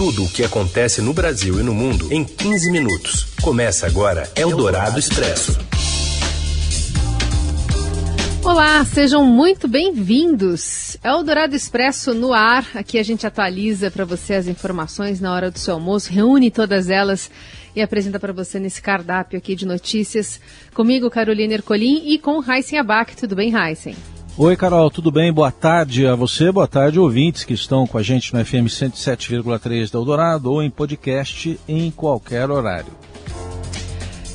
Tudo o que acontece no Brasil e no mundo em 15 minutos. Começa agora Eldorado Expresso. Olá, sejam muito bem-vindos. Eldorado Expresso no ar. Aqui a gente atualiza para você as informações na hora do seu almoço, reúne todas elas e apresenta para você nesse cardápio aqui de notícias. Comigo, Carolina Ercolim e com Heisen Abac. Tudo bem, Heisen? Oi, Carol, tudo bem? Boa tarde a você, boa tarde, ouvintes que estão com a gente no FM 107,3 da Eldorado ou em podcast em qualquer horário.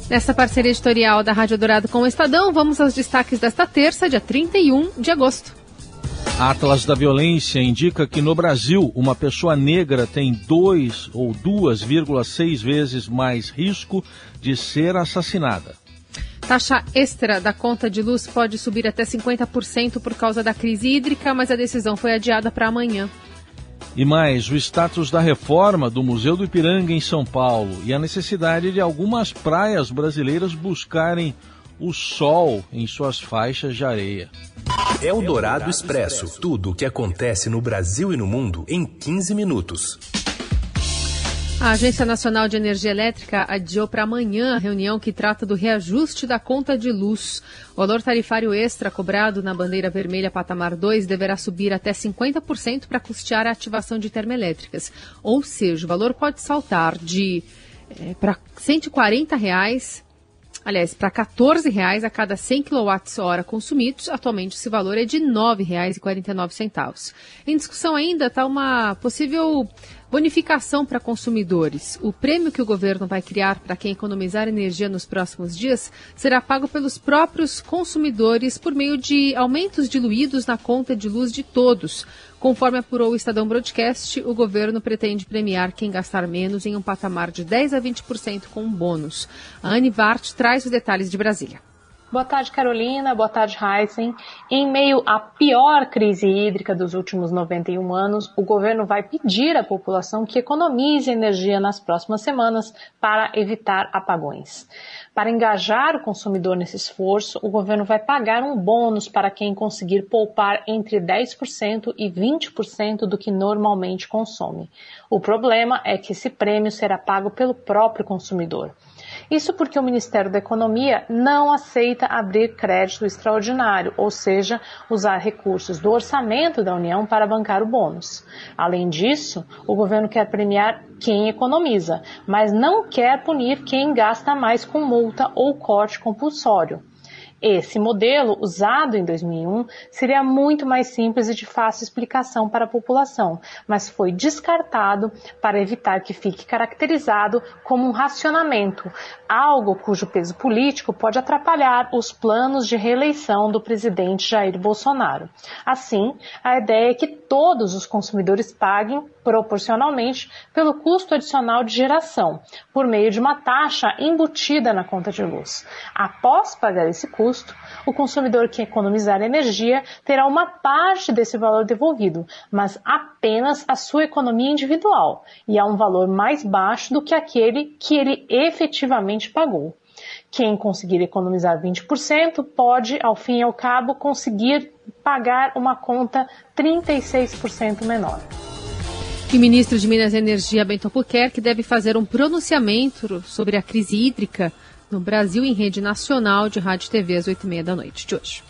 Nesta parceria editorial da Rádio Dourado com o Estadão, vamos aos destaques desta terça, dia 31 de agosto. Atlas da Violência indica que no Brasil uma pessoa negra tem 2 ou 2,6 vezes mais risco de ser assassinada. Taxa extra da conta de luz pode subir até 50% por causa da crise hídrica, mas a decisão foi adiada para amanhã. E mais, o status da reforma do Museu do Ipiranga em São Paulo e a necessidade de algumas praias brasileiras buscarem o sol em suas faixas de areia. É o Dourado Expresso. Tudo o que acontece no Brasil e no mundo em 15 minutos. A Agência Nacional de Energia Elétrica adiou para amanhã a reunião que trata do reajuste da conta de luz. O valor tarifário extra cobrado na bandeira vermelha patamar 2 deverá subir até 50% para custear a ativação de termoelétricas. Ou seja, o valor pode saltar de é, para 140 reais aliás, para R$ 14,00 a cada 100 kWh consumidos. Atualmente esse valor é de R$ 9,49. Em discussão ainda está uma possível Bonificação para consumidores. O prêmio que o governo vai criar para quem economizar energia nos próximos dias será pago pelos próprios consumidores por meio de aumentos diluídos na conta de luz de todos. Conforme apurou o Estadão Broadcast, o governo pretende premiar quem gastar menos em um patamar de 10 a 20% com um bônus. A Anne Vart traz os detalhes de Brasília. Boa tarde, Carolina. Boa tarde, Heisen. Em meio à pior crise hídrica dos últimos 91 anos, o governo vai pedir à população que economize energia nas próximas semanas para evitar apagões. Para engajar o consumidor nesse esforço, o governo vai pagar um bônus para quem conseguir poupar entre 10% e 20% do que normalmente consome. O problema é que esse prêmio será pago pelo próprio consumidor. Isso porque o Ministério da Economia não aceita abrir crédito extraordinário, ou seja, usar recursos do orçamento da União para bancar o bônus. Além disso, o governo quer premiar quem economiza, mas não quer punir quem gasta mais com multa ou corte compulsório. Esse modelo, usado em 2001, seria muito mais simples e de fácil explicação para a população, mas foi descartado para evitar que fique caracterizado como um racionamento, algo cujo peso político pode atrapalhar os planos de reeleição do presidente Jair Bolsonaro. Assim, a ideia é que todos os consumidores paguem proporcionalmente pelo custo adicional de geração, por meio de uma taxa embutida na conta de luz. Após pagar esse custo, o consumidor que economizar energia terá uma parte desse valor devolvido, mas apenas a sua economia individual, e a um valor mais baixo do que aquele que ele efetivamente pagou. Quem conseguir economizar 20% pode, ao fim e ao cabo, conseguir pagar uma conta 36% menor. E ministro de Minas e Energia, Bento Albuquerque, deve fazer um pronunciamento sobre a crise hídrica no Brasil em rede nacional de rádio e TV às 8h30 da noite de hoje.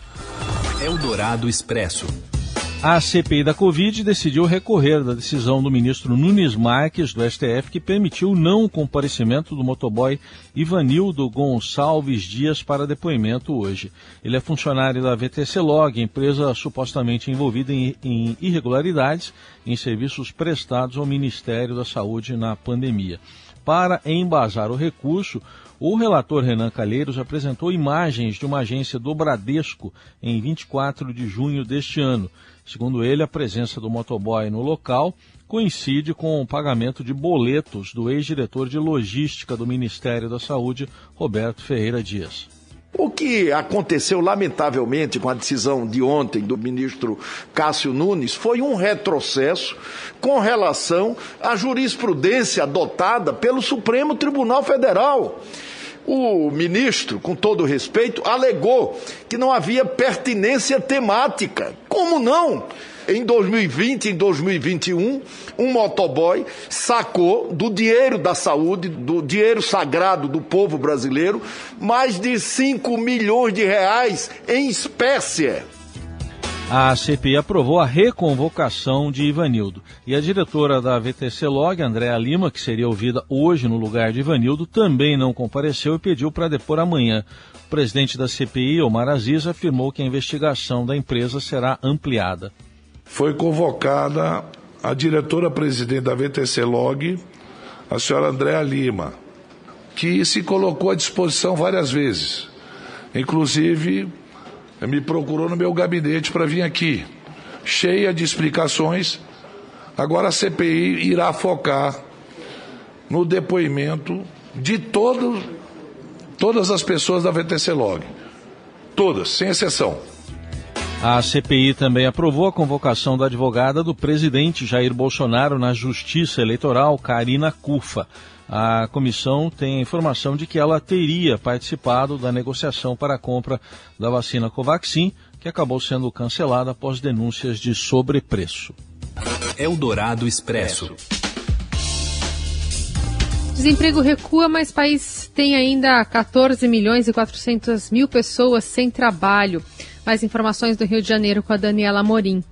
Eldorado Expresso. A CPI da Covid decidiu recorrer da decisão do ministro Nunes Marques, do STF, que permitiu o não comparecimento do motoboy Ivanildo Gonçalves Dias para depoimento hoje. Ele é funcionário da VTC Log, empresa supostamente envolvida em, em irregularidades em serviços prestados ao Ministério da Saúde na pandemia. Para embasar o recurso, o relator Renan Calheiros apresentou imagens de uma agência do Bradesco em 24 de junho deste ano. Segundo ele, a presença do motoboy no local coincide com o pagamento de boletos do ex-diretor de logística do Ministério da Saúde, Roberto Ferreira Dias. O que aconteceu, lamentavelmente, com a decisão de ontem do ministro Cássio Nunes foi um retrocesso com relação à jurisprudência adotada pelo Supremo Tribunal Federal. O ministro, com todo respeito, alegou que não havia pertinência temática. Como não? em 2020 e 2021, um motoboy sacou do dinheiro da saúde, do dinheiro sagrado do povo brasileiro, mais de 5 milhões de reais em espécie a CPI aprovou a reconvocação de Ivanildo. E a diretora da VTC Log, Andréa Lima, que seria ouvida hoje no lugar de Ivanildo, também não compareceu e pediu para depor amanhã. O presidente da CPI, Omar Aziz, afirmou que a investigação da empresa será ampliada. Foi convocada a diretora-presidente da VTC Log, a senhora Andréa Lima, que se colocou à disposição várias vezes, inclusive me procurou no meu gabinete para vir aqui, cheia de explicações. Agora a CPI irá focar no depoimento de todo, todas as pessoas da VTC Log. Todas, sem exceção. A CPI também aprovou a convocação da advogada do presidente Jair Bolsonaro na Justiça Eleitoral, Karina Cufa. A comissão tem a informação de que ela teria participado da negociação para a compra da vacina Covaxin, que acabou sendo cancelada após denúncias de sobrepreço. Eldorado Expresso. Desemprego recua, mas o país tem ainda 14 milhões e 400 mil pessoas sem trabalho. Mais informações do Rio de Janeiro com a Daniela Morim.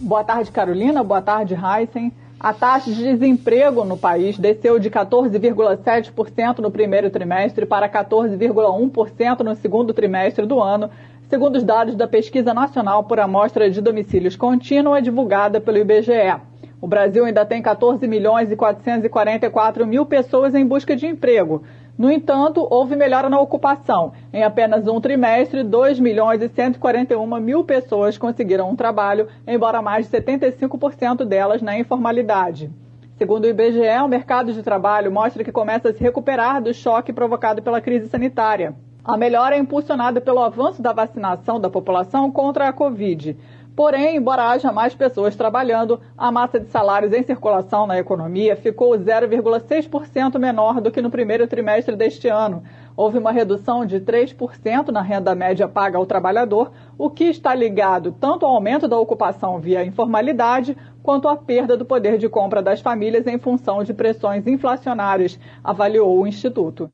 Boa tarde, Carolina. Boa tarde, Heisen. A taxa de desemprego no país desceu de 14,7% no primeiro trimestre para 14,1% no segundo trimestre do ano, segundo os dados da Pesquisa Nacional por Amostra de Domicílios Contínua divulgada pelo IBGE. O Brasil ainda tem 14 milhões e 444 mil pessoas em busca de emprego, no entanto, houve melhora na ocupação. Em apenas um trimestre, 2 milhões e 141 mil pessoas conseguiram um trabalho, embora mais de 75% delas na informalidade. Segundo o IBGE, o mercado de trabalho mostra que começa a se recuperar do choque provocado pela crise sanitária. A melhora é impulsionada pelo avanço da vacinação da população contra a Covid. Porém, embora haja mais pessoas trabalhando, a massa de salários em circulação na economia ficou 0,6% menor do que no primeiro trimestre deste ano. Houve uma redução de 3% na renda média paga ao trabalhador, o que está ligado tanto ao aumento da ocupação via informalidade, quanto à perda do poder de compra das famílias em função de pressões inflacionárias, avaliou o Instituto.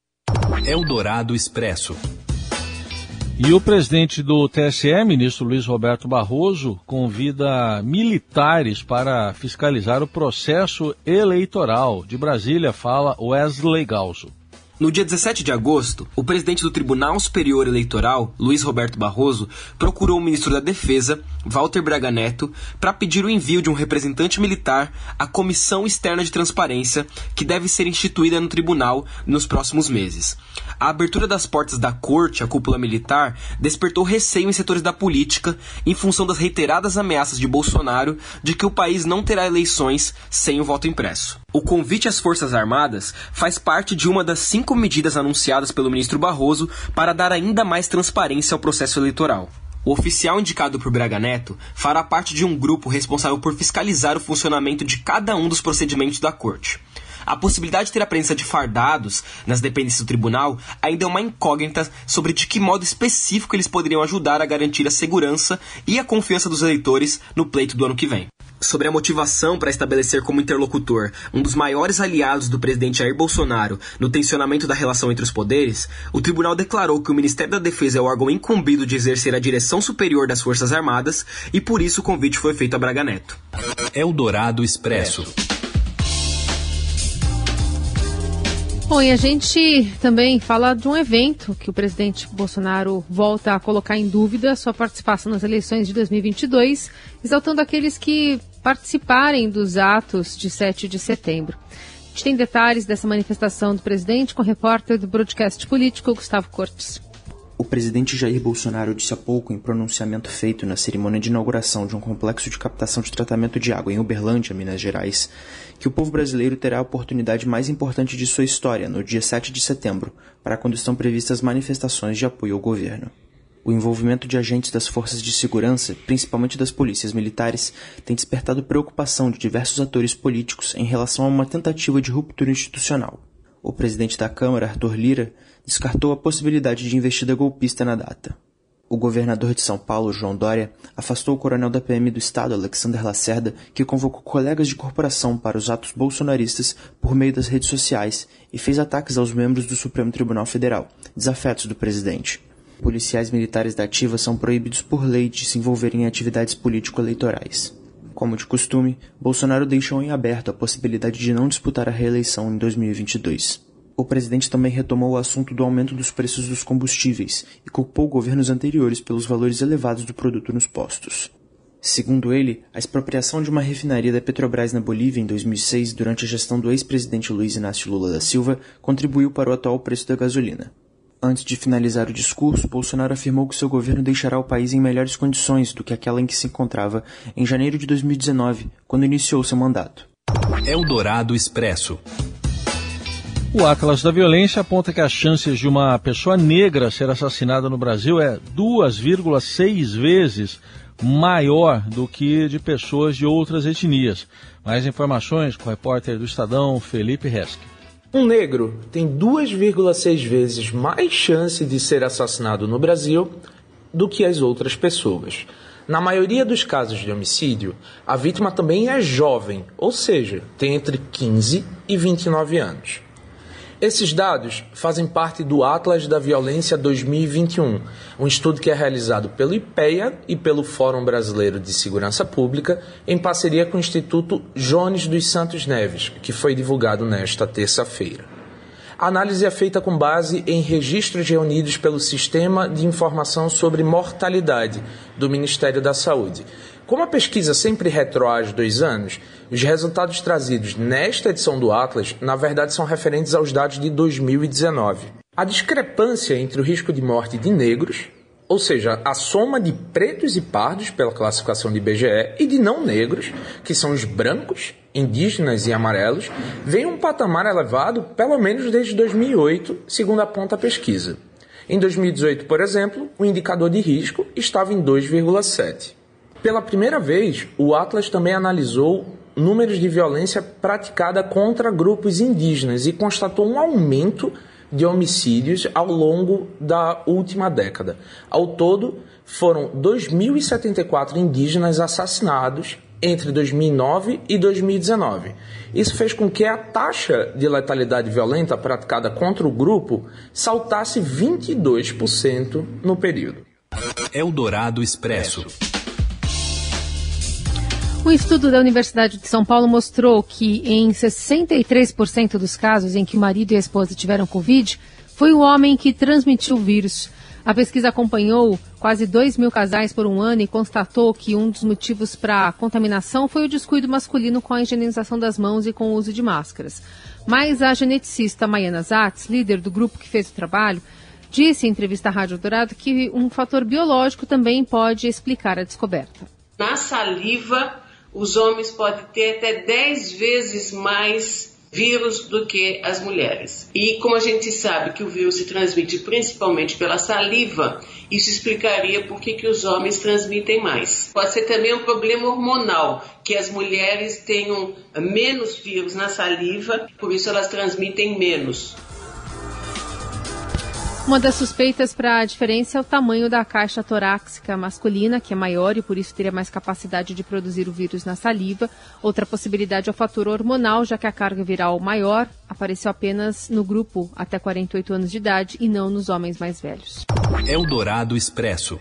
Eldorado Expresso. E o presidente do TSE, ministro Luiz Roberto Barroso, convida militares para fiscalizar o processo eleitoral. De Brasília fala Wesley Galso. No dia 17 de agosto, o presidente do Tribunal Superior Eleitoral, Luiz Roberto Barroso, procurou o ministro da Defesa, Walter Braga Neto, para pedir o envio de um representante militar à Comissão Externa de Transparência, que deve ser instituída no tribunal nos próximos meses. A abertura das portas da corte à cúpula militar despertou receio em setores da política em função das reiteradas ameaças de Bolsonaro de que o país não terá eleições sem o voto impresso. O convite às Forças Armadas faz parte de uma das cinco medidas anunciadas pelo ministro Barroso para dar ainda mais transparência ao processo eleitoral. O oficial indicado por Braga Neto fará parte de um grupo responsável por fiscalizar o funcionamento de cada um dos procedimentos da corte. A possibilidade de ter a presença de fardados nas dependências do tribunal ainda é uma incógnita sobre de que modo específico eles poderiam ajudar a garantir a segurança e a confiança dos eleitores no pleito do ano que vem sobre a motivação para estabelecer como interlocutor um dos maiores aliados do presidente Jair Bolsonaro no tensionamento da relação entre os poderes, o tribunal declarou que o Ministério da Defesa é o órgão incumbido de exercer a direção superior das Forças Armadas e por isso o convite foi feito a Braga Neto. Eldorado Expresso. Bom, e a gente também fala de um evento que o presidente Bolsonaro volta a colocar em dúvida sua participação nas eleições de 2022, exaltando aqueles que participarem dos atos de 7 de setembro. A gente tem detalhes dessa manifestação do presidente com o repórter do broadcast político Gustavo Cortes. O presidente Jair Bolsonaro disse há pouco, em pronunciamento feito na cerimônia de inauguração de um complexo de captação de tratamento de água em Uberlândia, Minas Gerais, que o povo brasileiro terá a oportunidade mais importante de sua história no dia 7 de setembro, para quando estão previstas manifestações de apoio ao governo. O envolvimento de agentes das forças de segurança, principalmente das polícias militares, tem despertado preocupação de diversos atores políticos em relação a uma tentativa de ruptura institucional. O presidente da Câmara, Arthur Lira, descartou a possibilidade de investida golpista na data. O governador de São Paulo, João Dória, afastou o coronel da PM do Estado, Alexander Lacerda, que convocou colegas de corporação para os atos bolsonaristas por meio das redes sociais e fez ataques aos membros do Supremo Tribunal Federal, desafetos do presidente. Policiais militares da ativa são proibidos por lei de se envolverem em atividades político-eleitorais. Como de costume, Bolsonaro deixou em aberto a possibilidade de não disputar a reeleição em 2022. O presidente também retomou o assunto do aumento dos preços dos combustíveis e culpou governos anteriores pelos valores elevados do produto nos postos. Segundo ele, a expropriação de uma refinaria da Petrobras na Bolívia em 2006 durante a gestão do ex-presidente Luiz Inácio Lula da Silva contribuiu para o atual preço da gasolina. Antes de finalizar o discurso, Bolsonaro afirmou que seu governo deixará o país em melhores condições do que aquela em que se encontrava em janeiro de 2019, quando iniciou seu mandato. Eldorado Expresso. O Atlas da Violência aponta que as chances de uma pessoa negra ser assassinada no Brasil é 2,6 vezes maior do que de pessoas de outras etnias. Mais informações com o repórter do Estadão, Felipe Resque. Um negro tem 2,6 vezes mais chance de ser assassinado no Brasil do que as outras pessoas. Na maioria dos casos de homicídio, a vítima também é jovem, ou seja, tem entre 15 e 29 anos. Esses dados fazem parte do Atlas da Violência 2021, um estudo que é realizado pelo IPEA e pelo Fórum Brasileiro de Segurança Pública, em parceria com o Instituto Jones dos Santos Neves, que foi divulgado nesta terça-feira. A análise é feita com base em registros reunidos pelo Sistema de Informação sobre Mortalidade do Ministério da Saúde. Como a pesquisa sempre retroage dois anos, os resultados trazidos nesta edição do Atlas, na verdade, são referentes aos dados de 2019. A discrepância entre o risco de morte de negros, ou seja, a soma de pretos e pardos pela classificação de IBGE e de não negros, que são os brancos, indígenas e amarelos, vem um patamar elevado pelo menos desde 2008, segundo aponta a pesquisa. Em 2018, por exemplo, o indicador de risco estava em 2,7. Pela primeira vez, o Atlas também analisou números de violência praticada contra grupos indígenas e constatou um aumento de homicídios ao longo da última década. Ao todo, foram 2.074 indígenas assassinados entre 2009 e 2019. Isso fez com que a taxa de letalidade violenta praticada contra o grupo saltasse 22% no período. Eldorado Expresso. Um estudo da Universidade de São Paulo mostrou que em 63% dos casos em que o marido e a esposa tiveram Covid, foi o homem que transmitiu o vírus. A pesquisa acompanhou quase 2 mil casais por um ano e constatou que um dos motivos para a contaminação foi o descuido masculino com a higienização das mãos e com o uso de máscaras. Mas a geneticista Maiana Zatz, líder do grupo que fez o trabalho, disse em entrevista à Rádio Dourado que um fator biológico também pode explicar a descoberta. Na saliva, os homens podem ter até 10 vezes mais vírus do que as mulheres. E como a gente sabe que o vírus se transmite principalmente pela saliva, isso explicaria por que, que os homens transmitem mais. Pode ser também um problema hormonal, que as mulheres tenham menos vírus na saliva, por isso elas transmitem menos. Uma das suspeitas para a diferença é o tamanho da caixa torácica masculina, que é maior e por isso teria mais capacidade de produzir o vírus na saliva. Outra possibilidade é o fator hormonal, já que a carga viral maior apareceu apenas no grupo até 48 anos de idade e não nos homens mais velhos. Eldorado Expresso.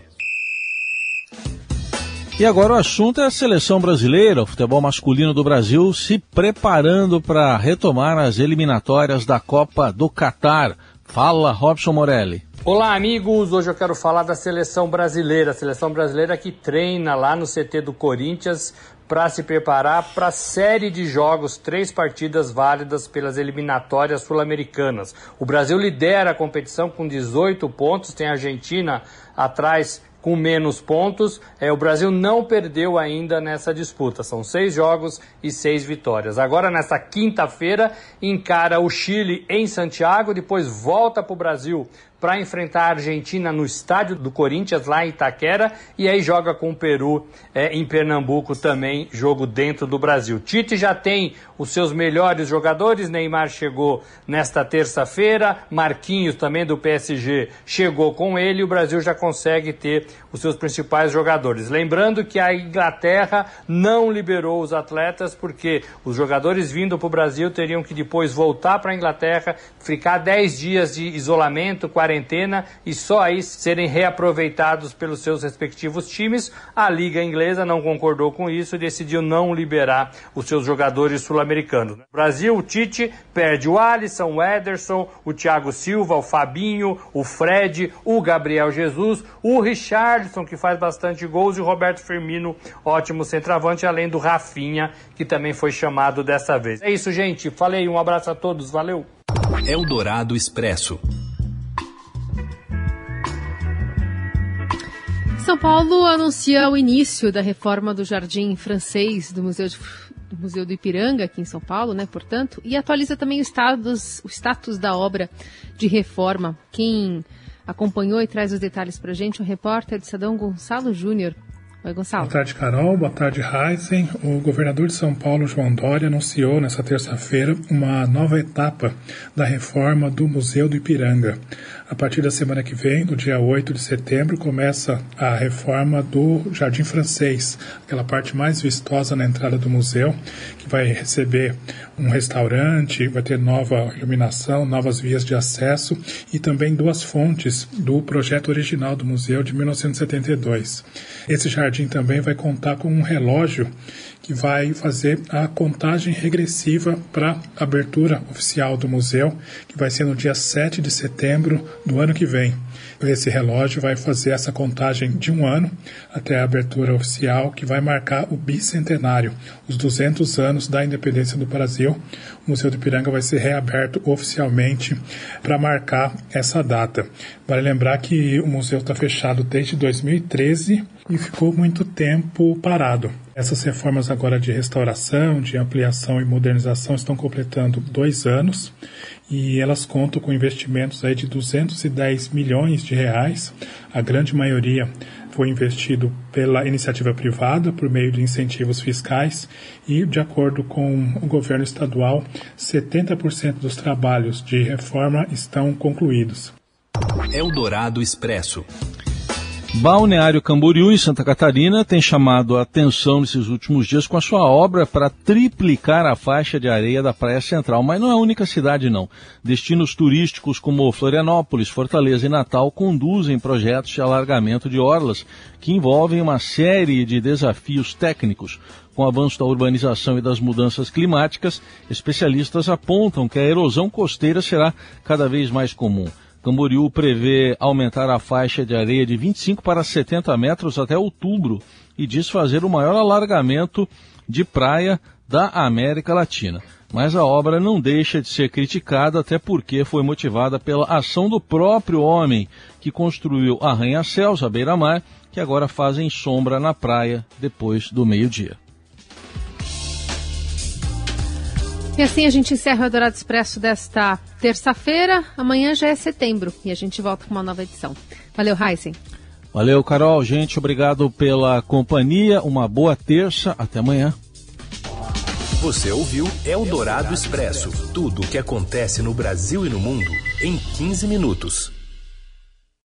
E agora o assunto é a seleção brasileira, o futebol masculino do Brasil se preparando para retomar as eliminatórias da Copa do Catar. Fala, Robson Morelli. Olá, amigos. Hoje eu quero falar da seleção brasileira. A seleção brasileira que treina lá no CT do Corinthians para se preparar para a série de jogos, três partidas válidas pelas eliminatórias sul-americanas. O Brasil lidera a competição com 18 pontos, tem a Argentina atrás com menos pontos. É, o Brasil não perdeu ainda nessa disputa. São seis jogos e seis vitórias. Agora, nessa quinta-feira, encara o Chile em Santiago, depois volta para o Brasil para enfrentar a Argentina no estádio do Corinthians, lá em Itaquera, e aí joga com o Peru é, em Pernambuco também, jogo dentro do Brasil. Tite já tem os seus melhores jogadores, Neymar chegou nesta terça-feira, Marquinhos também do PSG chegou com ele, e o Brasil já consegue ter os seus principais jogadores. Lembrando que a Inglaterra não liberou os atletas porque os jogadores vindo para o Brasil teriam que depois voltar para a Inglaterra, ficar 10 dias de isolamento, quarentena e só aí serem reaproveitados pelos seus respectivos times. A Liga Inglesa não concordou com isso e decidiu não liberar os seus jogadores sul-americanos. No Brasil, o Tite perde o Alisson, o Ederson, o Thiago Silva, o Fabinho, o Fred, o Gabriel Jesus, o Richardson, que faz bastante gols, e o Roberto Firmino, ótimo centroavante, além do Rafinha, que também foi chamado dessa vez. É isso, gente. Falei, um abraço a todos, valeu. Eldorado Expresso. São Paulo anuncia o início da reforma do Jardim Francês do Museu, de, do Museu do Ipiranga, aqui em São Paulo, né, portanto, e atualiza também o status, o status da obra de reforma. Quem acompanhou e traz os detalhes para a gente, o repórter de Sadão Gonçalo Júnior. Oi, Gonçalo. Boa tarde, Carol. Boa tarde, Heisen. O governador de São Paulo, João Dória, anunciou nesta terça-feira uma nova etapa da reforma do Museu do Ipiranga. A partir da semana que vem, no dia 8 de setembro, começa a reforma do Jardim Francês, aquela parte mais vistosa na entrada do museu, que vai receber um restaurante, vai ter nova iluminação, novas vias de acesso e também duas fontes do projeto original do museu de 1972. Esse jardim também vai contar com um relógio que vai fazer a contagem regressiva para a abertura oficial do museu, que vai ser no dia 7 de setembro do ano que vem. Esse relógio vai fazer essa contagem de um ano até a abertura oficial, que vai marcar o bicentenário, os 200 anos da independência do Brasil. O Museu do Ipiranga vai ser reaberto oficialmente para marcar essa data. Vale lembrar que o museu está fechado desde 2013 e ficou muito tempo parado. Essas reformas agora de restauração, de ampliação e modernização estão completando dois anos e elas contam com investimentos aí de 210 milhões de reais. A grande maioria foi investido pela iniciativa privada por meio de incentivos fiscais e, de acordo com o governo estadual, 70% dos trabalhos de reforma estão concluídos. Eldorado Expresso. Balneário Camboriú, em Santa Catarina, tem chamado a atenção nesses últimos dias com a sua obra para triplicar a faixa de areia da Praia Central. Mas não é a única cidade, não. Destinos turísticos como Florianópolis, Fortaleza e Natal conduzem projetos de alargamento de orlas que envolvem uma série de desafios técnicos. Com o avanço da urbanização e das mudanças climáticas, especialistas apontam que a erosão costeira será cada vez mais comum. Camboriú prevê aumentar a faixa de areia de 25 para 70 metros até outubro e diz fazer o maior alargamento de praia da América Latina. Mas a obra não deixa de ser criticada, até porque foi motivada pela ação do próprio homem que construiu arranha-céus à beira-mar, que agora fazem sombra na praia depois do meio-dia. E assim a gente encerra o Dourado Expresso desta terça-feira. Amanhã já é setembro e a gente volta com uma nova edição. Valeu, Heisen. Valeu, Carol. Gente, obrigado pela companhia. Uma boa terça. Até amanhã. Você ouviu Eldorado Expresso tudo o que acontece no Brasil e no mundo em 15 minutos.